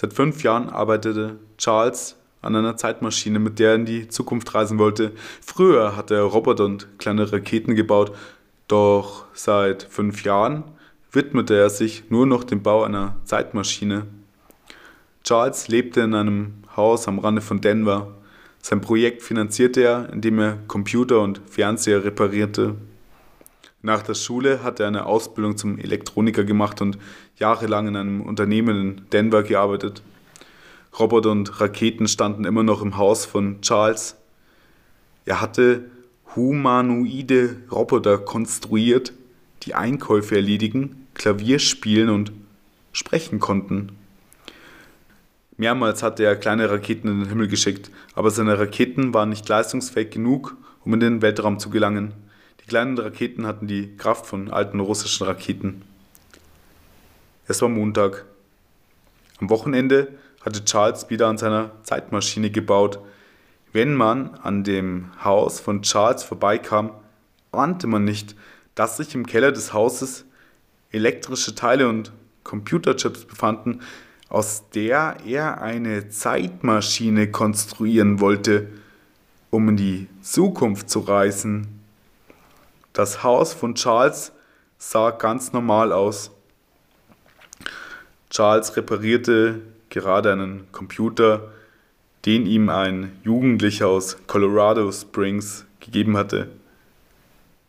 Seit fünf Jahren arbeitete Charles an einer Zeitmaschine, mit der er in die Zukunft reisen wollte. Früher hatte er Roboter und kleine Raketen gebaut, doch seit fünf Jahren widmete er sich nur noch dem Bau einer Zeitmaschine. Charles lebte in einem Haus am Rande von Denver. Sein Projekt finanzierte er, indem er Computer und Fernseher reparierte. Nach der Schule hat er eine Ausbildung zum Elektroniker gemacht und jahrelang in einem Unternehmen in Denver gearbeitet. Roboter und Raketen standen immer noch im Haus von Charles. Er hatte humanoide Roboter konstruiert, die Einkäufe erledigen, Klavier spielen und sprechen konnten. Mehrmals hatte er kleine Raketen in den Himmel geschickt, aber seine Raketen waren nicht leistungsfähig genug, um in den Weltraum zu gelangen. Die kleinen Raketen hatten die Kraft von alten russischen Raketen. Es war Montag. Am Wochenende hatte Charles wieder an seiner Zeitmaschine gebaut. Wenn man an dem Haus von Charles vorbeikam, ahnte man nicht, dass sich im Keller des Hauses elektrische Teile und Computerchips befanden, aus der er eine Zeitmaschine konstruieren wollte, um in die Zukunft zu reisen. Das Haus von Charles sah ganz normal aus. Charles reparierte gerade einen Computer, den ihm ein Jugendlicher aus Colorado Springs gegeben hatte.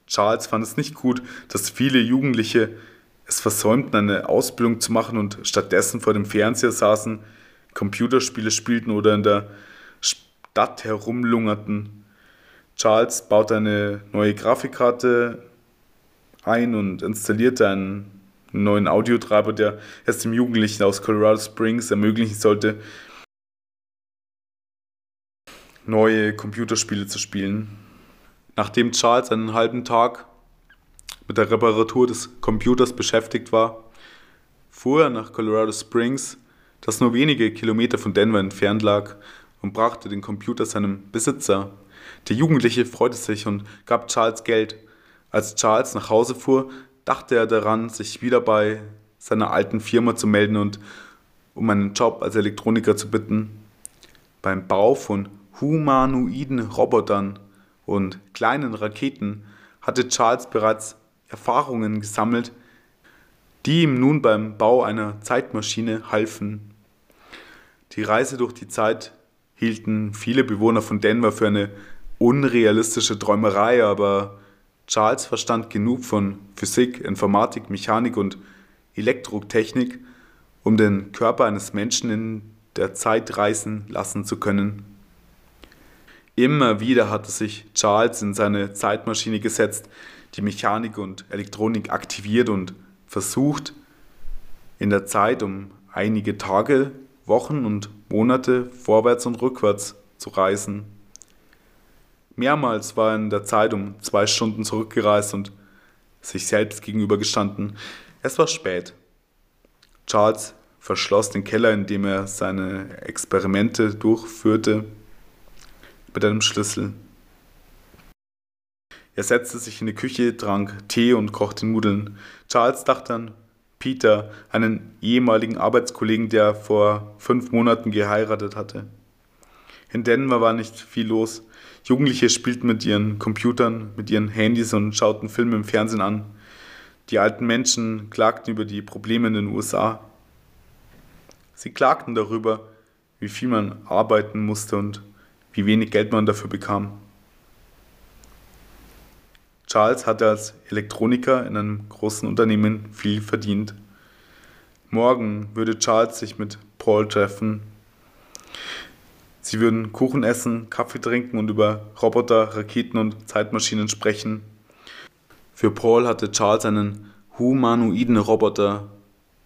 Charles fand es nicht gut, dass viele Jugendliche es versäumten, eine Ausbildung zu machen und stattdessen vor dem Fernseher saßen, Computerspiele spielten oder in der Stadt herumlungerten. Charles baute eine neue Grafikkarte ein und installierte einen neuen Audiotreiber, der es dem Jugendlichen aus Colorado Springs ermöglichen sollte, neue Computerspiele zu spielen. Nachdem Charles einen halben Tag mit der Reparatur des Computers beschäftigt war, fuhr er nach Colorado Springs, das nur wenige Kilometer von Denver entfernt lag, und brachte den Computer seinem Besitzer. Der Jugendliche freute sich und gab Charles Geld. Als Charles nach Hause fuhr, dachte er daran, sich wieder bei seiner alten Firma zu melden und um einen Job als Elektroniker zu bitten. Beim Bau von humanoiden Robotern und kleinen Raketen hatte Charles bereits Erfahrungen gesammelt, die ihm nun beim Bau einer Zeitmaschine halfen. Die Reise durch die Zeit hielten viele Bewohner von Denver für eine unrealistische Träumerei, aber Charles verstand genug von Physik, Informatik, Mechanik und Elektrotechnik, um den Körper eines Menschen in der Zeit reisen lassen zu können. Immer wieder hatte sich Charles in seine Zeitmaschine gesetzt, die Mechanik und Elektronik aktiviert und versucht, in der Zeit um einige Tage, Wochen und Monate vorwärts und rückwärts zu reisen. Mehrmals war er in der Zeit um zwei Stunden zurückgereist und sich selbst gegenübergestanden. Es war spät. Charles verschloss den Keller, in dem er seine Experimente durchführte, mit einem Schlüssel. Er setzte sich in die Küche, trank Tee und kochte Nudeln. Charles dachte an Peter, einen ehemaligen Arbeitskollegen, der vor fünf Monaten geheiratet hatte. In Denver war nicht viel los. Jugendliche spielten mit ihren Computern, mit ihren Handys und schauten Filme im Fernsehen an. Die alten Menschen klagten über die Probleme in den USA. Sie klagten darüber, wie viel man arbeiten musste und wie wenig Geld man dafür bekam. Charles hatte als Elektroniker in einem großen Unternehmen viel verdient. Morgen würde Charles sich mit Paul treffen, Sie würden Kuchen essen, Kaffee trinken und über Roboter, Raketen und Zeitmaschinen sprechen. Für Paul hatte Charles einen humanoiden Roboter,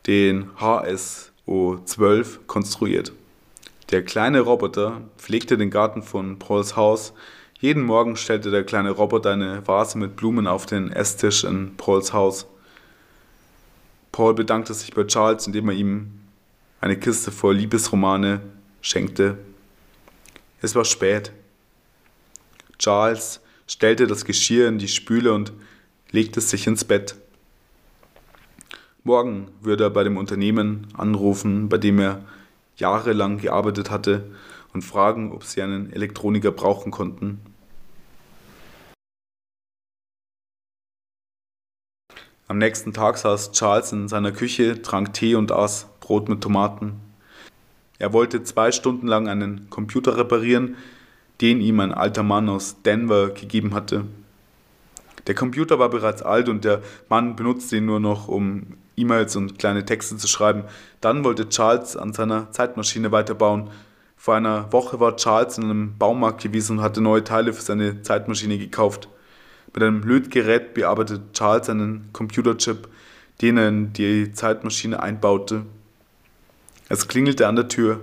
den HSO-12, konstruiert. Der kleine Roboter pflegte den Garten von Pauls Haus. Jeden Morgen stellte der kleine Roboter eine Vase mit Blumen auf den Esstisch in Pauls Haus. Paul bedankte sich bei Charles, indem er ihm eine Kiste voll Liebesromane schenkte es war spät. Charles stellte das Geschirr in die Spüle und legte sich ins Bett. Morgen würde er bei dem Unternehmen anrufen, bei dem er jahrelang gearbeitet hatte, und fragen, ob sie einen Elektroniker brauchen konnten. Am nächsten Tag saß Charles in seiner Küche, trank Tee und aß Brot mit Tomaten. Er wollte zwei Stunden lang einen Computer reparieren, den ihm ein alter Mann aus Denver gegeben hatte. Der Computer war bereits alt und der Mann benutzte ihn nur noch, um E-Mails und kleine Texte zu schreiben. Dann wollte Charles an seiner Zeitmaschine weiterbauen. Vor einer Woche war Charles in einem Baumarkt gewesen und hatte neue Teile für seine Zeitmaschine gekauft. Mit einem Lötgerät bearbeitet Charles einen Computerchip, den er in die Zeitmaschine einbaute. Es klingelte an der Tür.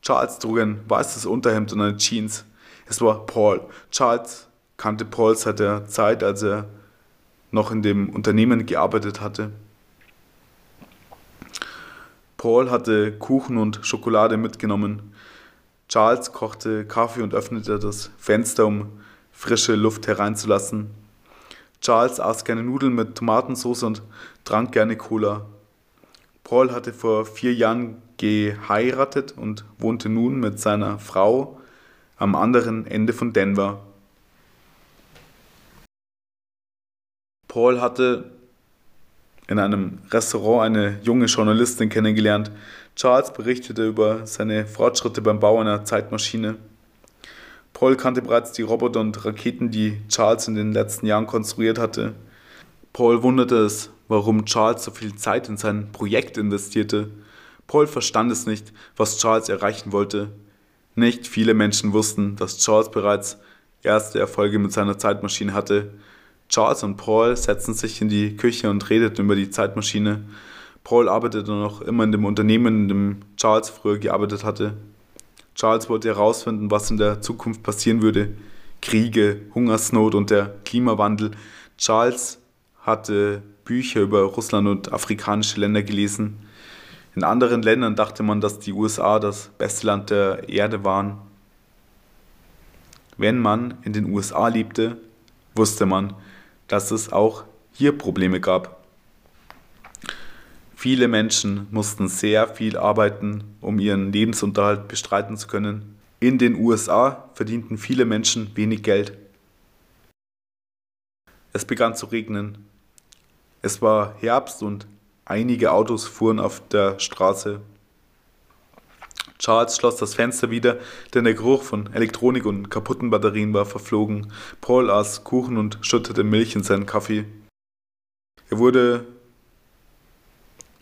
Charles trug ein weißes Unterhemd und eine Jeans. Es war Paul. Charles kannte Paul seit der Zeit, als er noch in dem Unternehmen gearbeitet hatte. Paul hatte Kuchen und Schokolade mitgenommen. Charles kochte Kaffee und öffnete das Fenster, um frische Luft hereinzulassen. Charles aß gerne Nudeln mit Tomatensauce und trank gerne Cola. Paul hatte vor vier Jahren geheiratet und wohnte nun mit seiner Frau am anderen Ende von Denver. Paul hatte in einem Restaurant eine junge Journalistin kennengelernt. Charles berichtete über seine Fortschritte beim Bau einer Zeitmaschine. Paul kannte bereits die Roboter und Raketen, die Charles in den letzten Jahren konstruiert hatte. Paul wunderte es, warum Charles so viel Zeit in sein Projekt investierte. Paul verstand es nicht, was Charles erreichen wollte. Nicht viele Menschen wussten, dass Charles bereits erste Erfolge mit seiner Zeitmaschine hatte. Charles und Paul setzten sich in die Küche und redeten über die Zeitmaschine. Paul arbeitete noch immer in dem Unternehmen, in dem Charles früher gearbeitet hatte. Charles wollte herausfinden, was in der Zukunft passieren würde. Kriege, Hungersnot und der Klimawandel. Charles hatte Bücher über Russland und afrikanische Länder gelesen. In anderen Ländern dachte man, dass die USA das beste Land der Erde waren. Wenn man in den USA lebte, wusste man, dass es auch hier Probleme gab. Viele Menschen mussten sehr viel arbeiten, um ihren Lebensunterhalt bestreiten zu können. In den USA verdienten viele Menschen wenig Geld. Es begann zu regnen. Es war Herbst und einige Autos fuhren auf der Straße. Charles schloss das Fenster wieder, denn der Geruch von Elektronik und kaputten Batterien war verflogen. Paul aß Kuchen und schüttete Milch in seinen Kaffee. Er wurde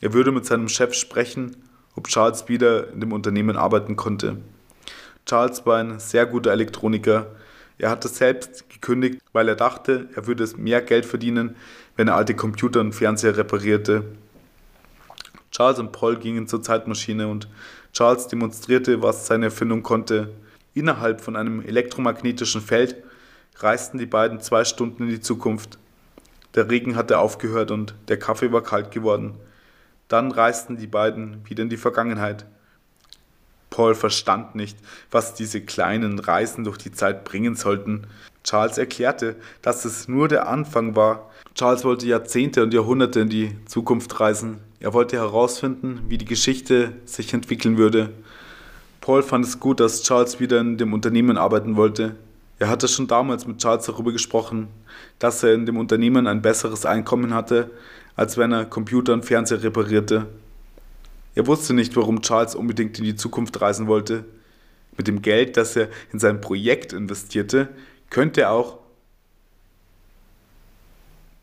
er würde mit seinem Chef sprechen, ob Charles wieder in dem Unternehmen arbeiten konnte. Charles war ein sehr guter Elektroniker. Er hatte selbst gekündigt, weil er dachte, er würde mehr Geld verdienen, wenn er alte Computer und Fernseher reparierte. Charles und Paul gingen zur Zeitmaschine und Charles demonstrierte, was seine Erfindung konnte. Innerhalb von einem elektromagnetischen Feld reisten die beiden zwei Stunden in die Zukunft. Der Regen hatte aufgehört und der Kaffee war kalt geworden. Dann reisten die beiden wieder in die Vergangenheit. Paul verstand nicht, was diese kleinen Reisen durch die Zeit bringen sollten. Charles erklärte, dass es nur der Anfang war. Charles wollte Jahrzehnte und Jahrhunderte in die Zukunft reisen. Er wollte herausfinden, wie die Geschichte sich entwickeln würde. Paul fand es gut, dass Charles wieder in dem Unternehmen arbeiten wollte. Er hatte schon damals mit Charles darüber gesprochen, dass er in dem Unternehmen ein besseres Einkommen hatte, als wenn er Computer und Fernseher reparierte. Er wusste nicht, warum Charles unbedingt in die Zukunft reisen wollte. Mit dem Geld, das er in sein Projekt investierte, könnte er auch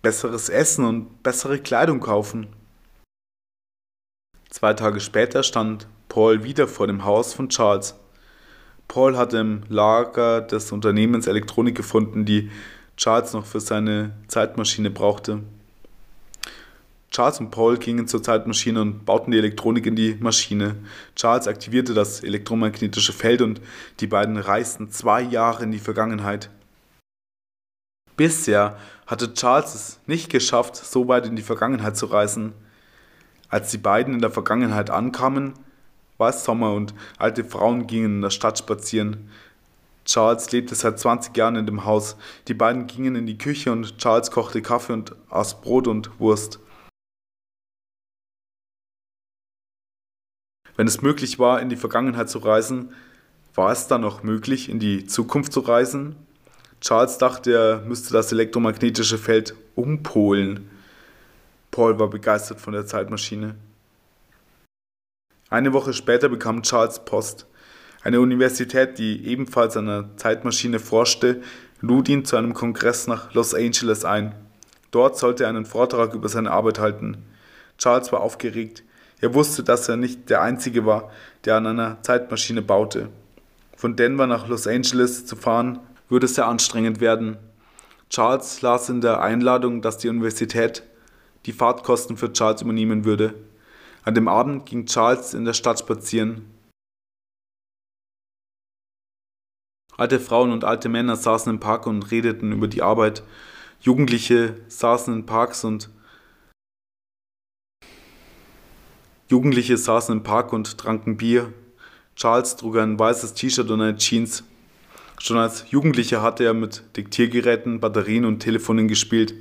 besseres Essen und bessere Kleidung kaufen. Zwei Tage später stand Paul wieder vor dem Haus von Charles. Paul hatte im Lager des Unternehmens Elektronik gefunden, die Charles noch für seine Zeitmaschine brauchte. Charles und Paul gingen zur Zeitmaschine und bauten die Elektronik in die Maschine. Charles aktivierte das elektromagnetische Feld und die beiden reisten zwei Jahre in die Vergangenheit. Bisher hatte Charles es nicht geschafft, so weit in die Vergangenheit zu reisen. Als die beiden in der Vergangenheit ankamen, war es Sommer und alte Frauen gingen in der Stadt spazieren. Charles lebte seit 20 Jahren in dem Haus. Die beiden gingen in die Küche und Charles kochte Kaffee und aß Brot und Wurst. Wenn es möglich war, in die Vergangenheit zu reisen, war es dann noch möglich, in die Zukunft zu reisen? Charles dachte, er müsste das elektromagnetische Feld umpolen. Paul war begeistert von der Zeitmaschine. Eine Woche später bekam Charles Post. Eine Universität, die ebenfalls einer Zeitmaschine forschte, lud ihn zu einem Kongress nach Los Angeles ein. Dort sollte er einen Vortrag über seine Arbeit halten. Charles war aufgeregt. Er wusste, dass er nicht der Einzige war, der an einer Zeitmaschine baute. Von Denver nach Los Angeles zu fahren, würde sehr anstrengend werden. Charles las in der Einladung, dass die Universität die Fahrtkosten für Charles übernehmen würde. An dem Abend ging Charles in der Stadt spazieren. Alte Frauen und alte Männer saßen im Park und redeten über die Arbeit. Jugendliche saßen in Parks und Jugendliche saßen im Park und tranken Bier. Charles trug ein weißes T-Shirt und eine Jeans. Schon als Jugendlicher hatte er mit Diktiergeräten, Batterien und Telefonen gespielt.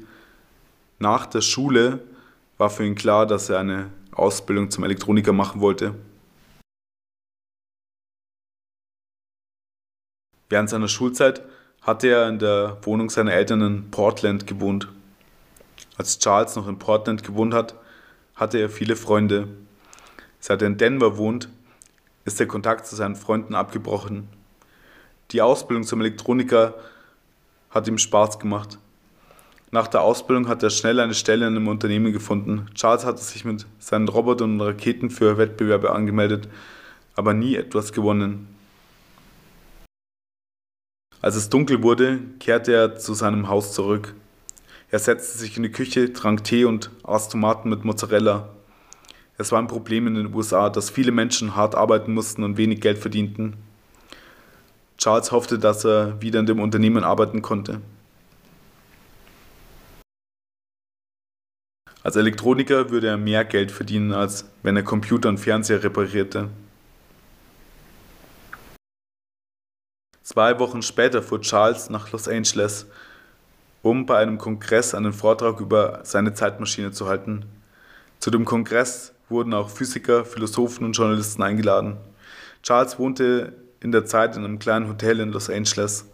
Nach der Schule war für ihn klar, dass er eine Ausbildung zum Elektroniker machen wollte. Während seiner Schulzeit hatte er in der Wohnung seiner Eltern in Portland gewohnt. Als Charles noch in Portland gewohnt hat, hatte er viele Freunde. Seit er in Denver wohnt, ist der Kontakt zu seinen Freunden abgebrochen. Die Ausbildung zum Elektroniker hat ihm Spaß gemacht. Nach der Ausbildung hat er schnell eine Stelle in einem Unternehmen gefunden. Charles hatte sich mit seinen Robotern und Raketen für Wettbewerbe angemeldet, aber nie etwas gewonnen. Als es dunkel wurde, kehrte er zu seinem Haus zurück. Er setzte sich in die Küche, trank Tee und aß Tomaten mit Mozzarella. Es war ein Problem in den USA, dass viele Menschen hart arbeiten mussten und wenig Geld verdienten. Charles hoffte, dass er wieder in dem Unternehmen arbeiten konnte. Als Elektroniker würde er mehr Geld verdienen, als wenn er Computer und Fernseher reparierte. Zwei Wochen später fuhr Charles nach Los Angeles, um bei einem Kongress einen Vortrag über seine Zeitmaschine zu halten. Zu dem Kongress wurden auch Physiker, Philosophen und Journalisten eingeladen. Charles wohnte in der Zeit in einem kleinen Hotel in Los Angeles.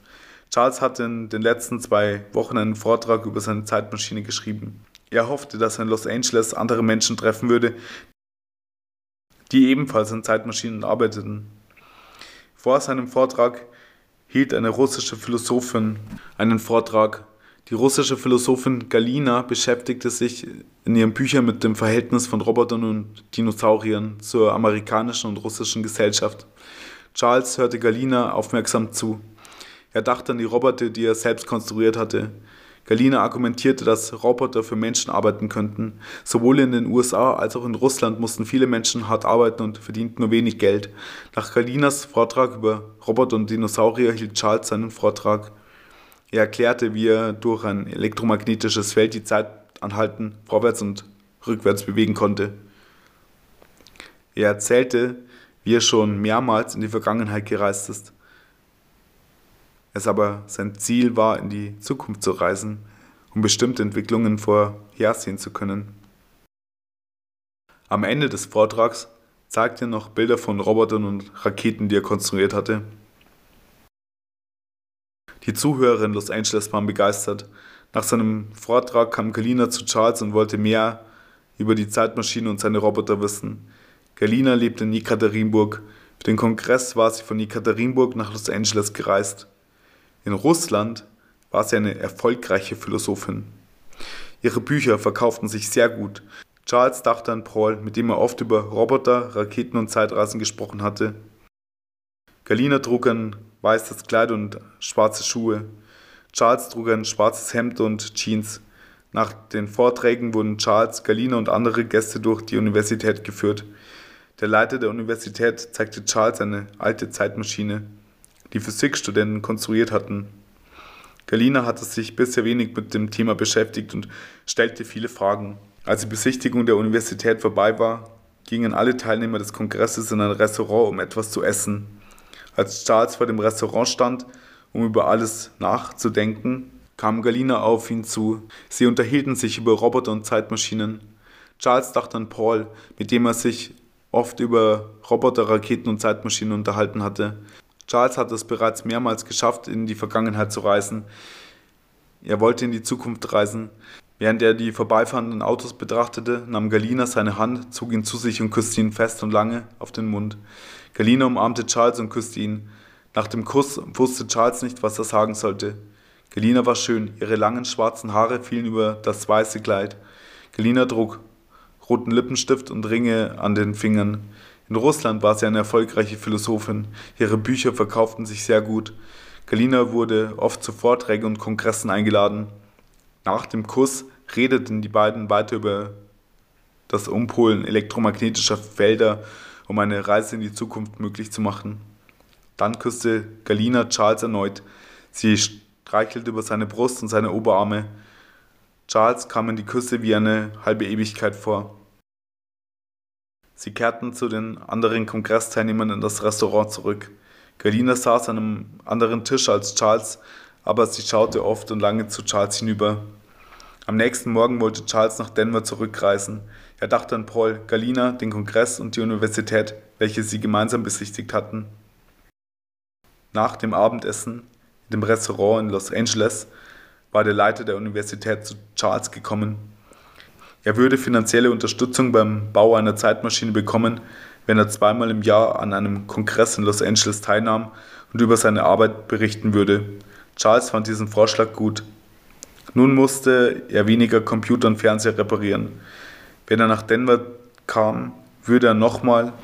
Charles hatte in den letzten zwei Wochen einen Vortrag über seine Zeitmaschine geschrieben. Er hoffte, dass er in Los Angeles andere Menschen treffen würde, die ebenfalls an Zeitmaschinen arbeiteten. Vor seinem Vortrag hielt eine russische Philosophin einen Vortrag. Die russische Philosophin Galina beschäftigte sich in ihren Büchern mit dem Verhältnis von Robotern und Dinosauriern zur amerikanischen und russischen Gesellschaft. Charles hörte Galina aufmerksam zu. Er dachte an die Roboter, die er selbst konstruiert hatte. Galina argumentierte, dass Roboter für Menschen arbeiten könnten. Sowohl in den USA als auch in Russland mussten viele Menschen hart arbeiten und verdienten nur wenig Geld. Nach Galinas Vortrag über Roboter und Dinosaurier hielt Charles seinen Vortrag. Er erklärte, wie er durch ein elektromagnetisches Feld die Zeit anhalten, vorwärts und rückwärts bewegen konnte. Er erzählte, wie er schon mehrmals in die Vergangenheit gereist ist es aber sein Ziel war, in die Zukunft zu reisen, um bestimmte Entwicklungen vorhersehen zu können. Am Ende des Vortrags zeigte er noch Bilder von Robotern und Raketen, die er konstruiert hatte. Die Zuhörer in Los Angeles waren begeistert. Nach seinem Vortrag kam Galina zu Charles und wollte mehr über die Zeitmaschine und seine Roboter wissen. Galina lebte in Jekaterinburg. Für den Kongress war sie von Jekaterinburg nach Los Angeles gereist. In Russland war sie eine erfolgreiche Philosophin. Ihre Bücher verkauften sich sehr gut. Charles dachte an Paul, mit dem er oft über Roboter, Raketen und Zeitreisen gesprochen hatte. Galina trug ein weißes Kleid und schwarze Schuhe. Charles trug ein schwarzes Hemd und Jeans. Nach den Vorträgen wurden Charles, Galina und andere Gäste durch die Universität geführt. Der Leiter der Universität zeigte Charles eine alte Zeitmaschine die Physikstudenten konstruiert hatten. Galina hatte sich bisher wenig mit dem Thema beschäftigt und stellte viele Fragen. Als die Besichtigung der Universität vorbei war, gingen alle Teilnehmer des Kongresses in ein Restaurant, um etwas zu essen. Als Charles vor dem Restaurant stand, um über alles nachzudenken, kam Galina auf ihn zu. Sie unterhielten sich über Roboter und Zeitmaschinen. Charles dachte an Paul, mit dem er sich oft über Roboter, Raketen und Zeitmaschinen unterhalten hatte. Charles hat es bereits mehrmals geschafft, in die Vergangenheit zu reisen. Er wollte in die Zukunft reisen. Während er die vorbeifahrenden Autos betrachtete, nahm Galina seine Hand, zog ihn zu sich und küsste ihn fest und lange auf den Mund. Galina umarmte Charles und küsste ihn. Nach dem Kuss wusste Charles nicht, was er sagen sollte. Galina war schön, ihre langen schwarzen Haare fielen über das weiße Kleid. Galina trug roten Lippenstift und Ringe an den Fingern. In Russland war sie eine erfolgreiche Philosophin. Ihre Bücher verkauften sich sehr gut. Galina wurde oft zu Vorträgen und Kongressen eingeladen. Nach dem Kuss redeten die beiden weiter über das Umpolen elektromagnetischer Felder, um eine Reise in die Zukunft möglich zu machen. Dann küsste Galina Charles erneut. Sie streichelte über seine Brust und seine Oberarme. Charles kam in die Küsse wie eine halbe Ewigkeit vor. Sie kehrten zu den anderen Kongressteilnehmern in das Restaurant zurück. Galina saß an einem anderen Tisch als Charles, aber sie schaute oft und lange zu Charles hinüber. Am nächsten Morgen wollte Charles nach Denver zurückreisen. Er dachte an Paul, Galina, den Kongress und die Universität, welche sie gemeinsam besichtigt hatten. Nach dem Abendessen in dem Restaurant in Los Angeles war der Leiter der Universität zu Charles gekommen. Er würde finanzielle Unterstützung beim Bau einer Zeitmaschine bekommen, wenn er zweimal im Jahr an einem Kongress in Los Angeles teilnahm und über seine Arbeit berichten würde. Charles fand diesen Vorschlag gut. Nun musste er weniger Computer und Fernseher reparieren. Wenn er nach Denver kam, würde er nochmal.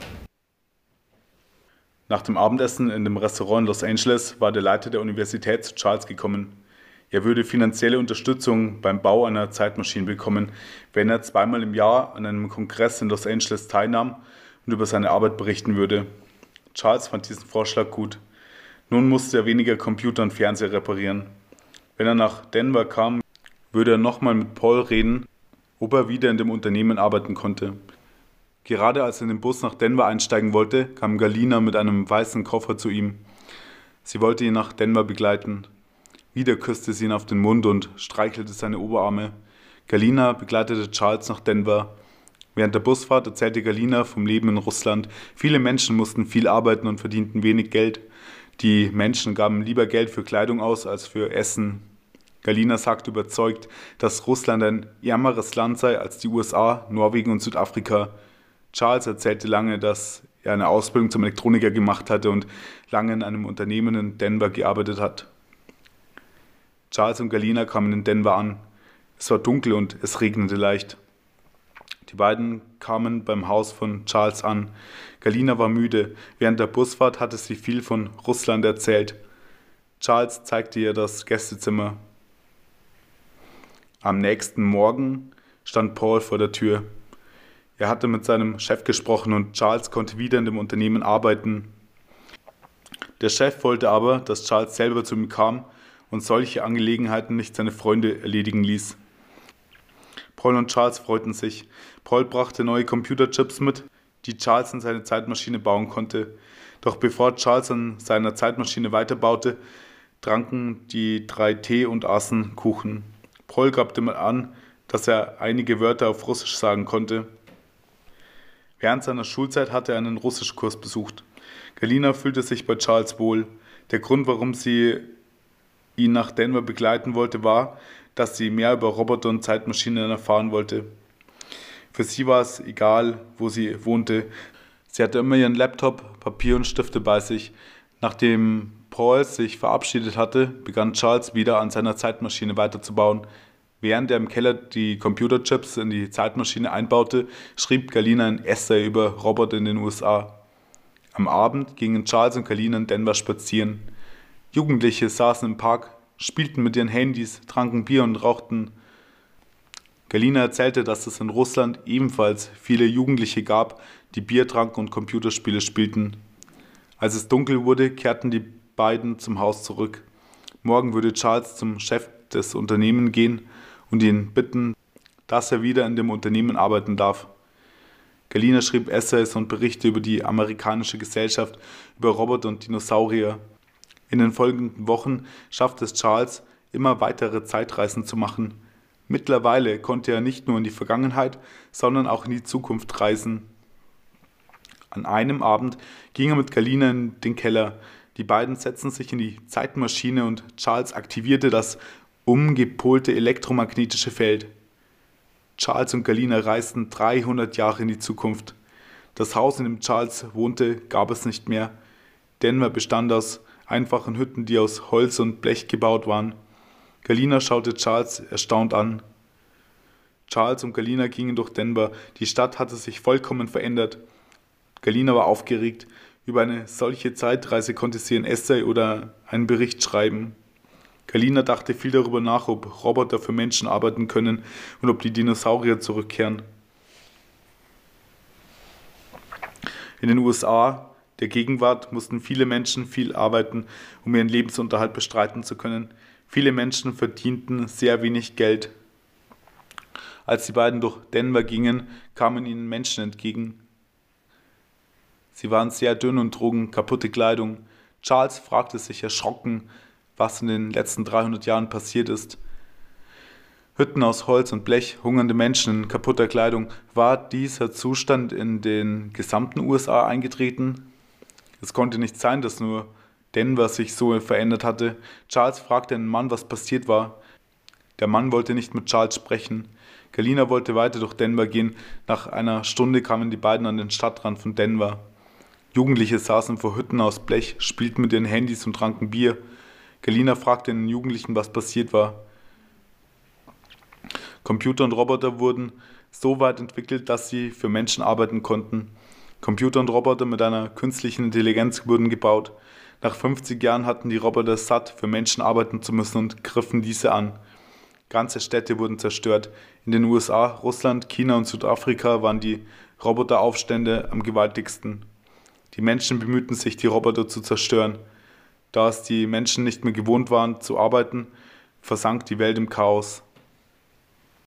Nach dem Abendessen in dem Restaurant in Los Angeles war der Leiter der Universität zu Charles gekommen. Er würde finanzielle Unterstützung beim Bau einer Zeitmaschine bekommen, wenn er zweimal im Jahr an einem Kongress in Los Angeles teilnahm und über seine Arbeit berichten würde. Charles fand diesen Vorschlag gut. Nun musste er weniger Computer und Fernseher reparieren. Wenn er nach Denver kam, würde er nochmal mit Paul reden, ob er wieder in dem Unternehmen arbeiten konnte. Gerade als er in den Bus nach Denver einsteigen wollte, kam Galina mit einem weißen Koffer zu ihm. Sie wollte ihn nach Denver begleiten. Wieder küsste sie ihn auf den Mund und streichelte seine Oberarme. Galina begleitete Charles nach Denver. Während der Busfahrt erzählte Galina vom Leben in Russland. Viele Menschen mussten viel arbeiten und verdienten wenig Geld. Die Menschen gaben lieber Geld für Kleidung aus als für Essen. Galina sagte überzeugt, dass Russland ein ärmeres Land sei als die USA, Norwegen und Südafrika. Charles erzählte lange, dass er eine Ausbildung zum Elektroniker gemacht hatte und lange in einem Unternehmen in Denver gearbeitet hat. Charles und Galina kamen in Denver an. Es war dunkel und es regnete leicht. Die beiden kamen beim Haus von Charles an. Galina war müde. Während der Busfahrt hatte sie viel von Russland erzählt. Charles zeigte ihr das Gästezimmer. Am nächsten Morgen stand Paul vor der Tür. Er hatte mit seinem Chef gesprochen und Charles konnte wieder in dem Unternehmen arbeiten. Der Chef wollte aber, dass Charles selber zu ihm kam und solche Angelegenheiten nicht seine Freunde erledigen ließ. Paul und Charles freuten sich. Paul brachte neue Computerchips mit, die Charles in seine Zeitmaschine bauen konnte. Doch bevor Charles an seiner Zeitmaschine weiterbaute, tranken die drei Tee und aßen Kuchen. Paul gab dem an, dass er einige Wörter auf Russisch sagen konnte. Während seiner Schulzeit hatte er einen Russischkurs besucht. Galina fühlte sich bei Charles wohl. Der Grund, warum sie ihn nach Denver begleiten wollte, war, dass sie mehr über Roboter und Zeitmaschinen erfahren wollte. Für sie war es egal, wo sie wohnte. Sie hatte immer ihren Laptop, Papier und Stifte bei sich. Nachdem Paul sich verabschiedet hatte, begann Charles wieder an seiner Zeitmaschine weiterzubauen. Während er im Keller die Computerchips in die Zeitmaschine einbaute, schrieb Galina ein Essay über Roboter in den USA. Am Abend gingen Charles und Galina in Denver spazieren. Jugendliche saßen im Park, spielten mit ihren Handys, tranken Bier und rauchten. Galina erzählte, dass es in Russland ebenfalls viele Jugendliche gab, die Bier tranken und Computerspiele spielten. Als es dunkel wurde, kehrten die beiden zum Haus zurück. Morgen würde Charles zum Chef des Unternehmens gehen und ihn bitten, dass er wieder in dem Unternehmen arbeiten darf. Galina schrieb Essays und Berichte über die amerikanische Gesellschaft, über Roboter und Dinosaurier, in den folgenden Wochen schaffte es Charles, immer weitere Zeitreisen zu machen. Mittlerweile konnte er nicht nur in die Vergangenheit, sondern auch in die Zukunft reisen. An einem Abend ging er mit Galina in den Keller. Die beiden setzten sich in die Zeitmaschine und Charles aktivierte das umgepolte elektromagnetische Feld. Charles und Galina reisten 300 Jahre in die Zukunft. Das Haus, in dem Charles wohnte, gab es nicht mehr. Denver bestand aus einfachen Hütten, die aus Holz und Blech gebaut waren. Galina schaute Charles erstaunt an. Charles und Galina gingen durch Denver. Die Stadt hatte sich vollkommen verändert. Galina war aufgeregt. Über eine solche Zeitreise konnte sie ein Essay oder einen Bericht schreiben. Galina dachte viel darüber nach, ob Roboter für Menschen arbeiten können und ob die Dinosaurier zurückkehren. In den USA der Gegenwart mussten viele Menschen viel arbeiten, um ihren Lebensunterhalt bestreiten zu können. Viele Menschen verdienten sehr wenig Geld. Als die beiden durch Denver gingen, kamen ihnen Menschen entgegen. Sie waren sehr dünn und trugen kaputte Kleidung. Charles fragte sich erschrocken, was in den letzten 300 Jahren passiert ist. Hütten aus Holz und Blech, hungernde Menschen in kaputter Kleidung. War dieser Zustand in den gesamten USA eingetreten? Es konnte nicht sein, dass nur Denver sich so verändert hatte. Charles fragte einen Mann, was passiert war. Der Mann wollte nicht mit Charles sprechen. Galina wollte weiter durch Denver gehen. Nach einer Stunde kamen die beiden an den Stadtrand von Denver. Jugendliche saßen vor Hütten aus Blech, spielten mit ihren Handys und tranken Bier. Galina fragte den Jugendlichen, was passiert war. Computer und Roboter wurden so weit entwickelt, dass sie für Menschen arbeiten konnten. Computer und Roboter mit einer künstlichen Intelligenz wurden gebaut. Nach 50 Jahren hatten die Roboter satt, für Menschen arbeiten zu müssen und griffen diese an. Ganze Städte wurden zerstört. In den USA, Russland, China und Südafrika waren die Roboteraufstände am gewaltigsten. Die Menschen bemühten sich, die Roboter zu zerstören. Da es die Menschen nicht mehr gewohnt waren zu arbeiten, versank die Welt im Chaos.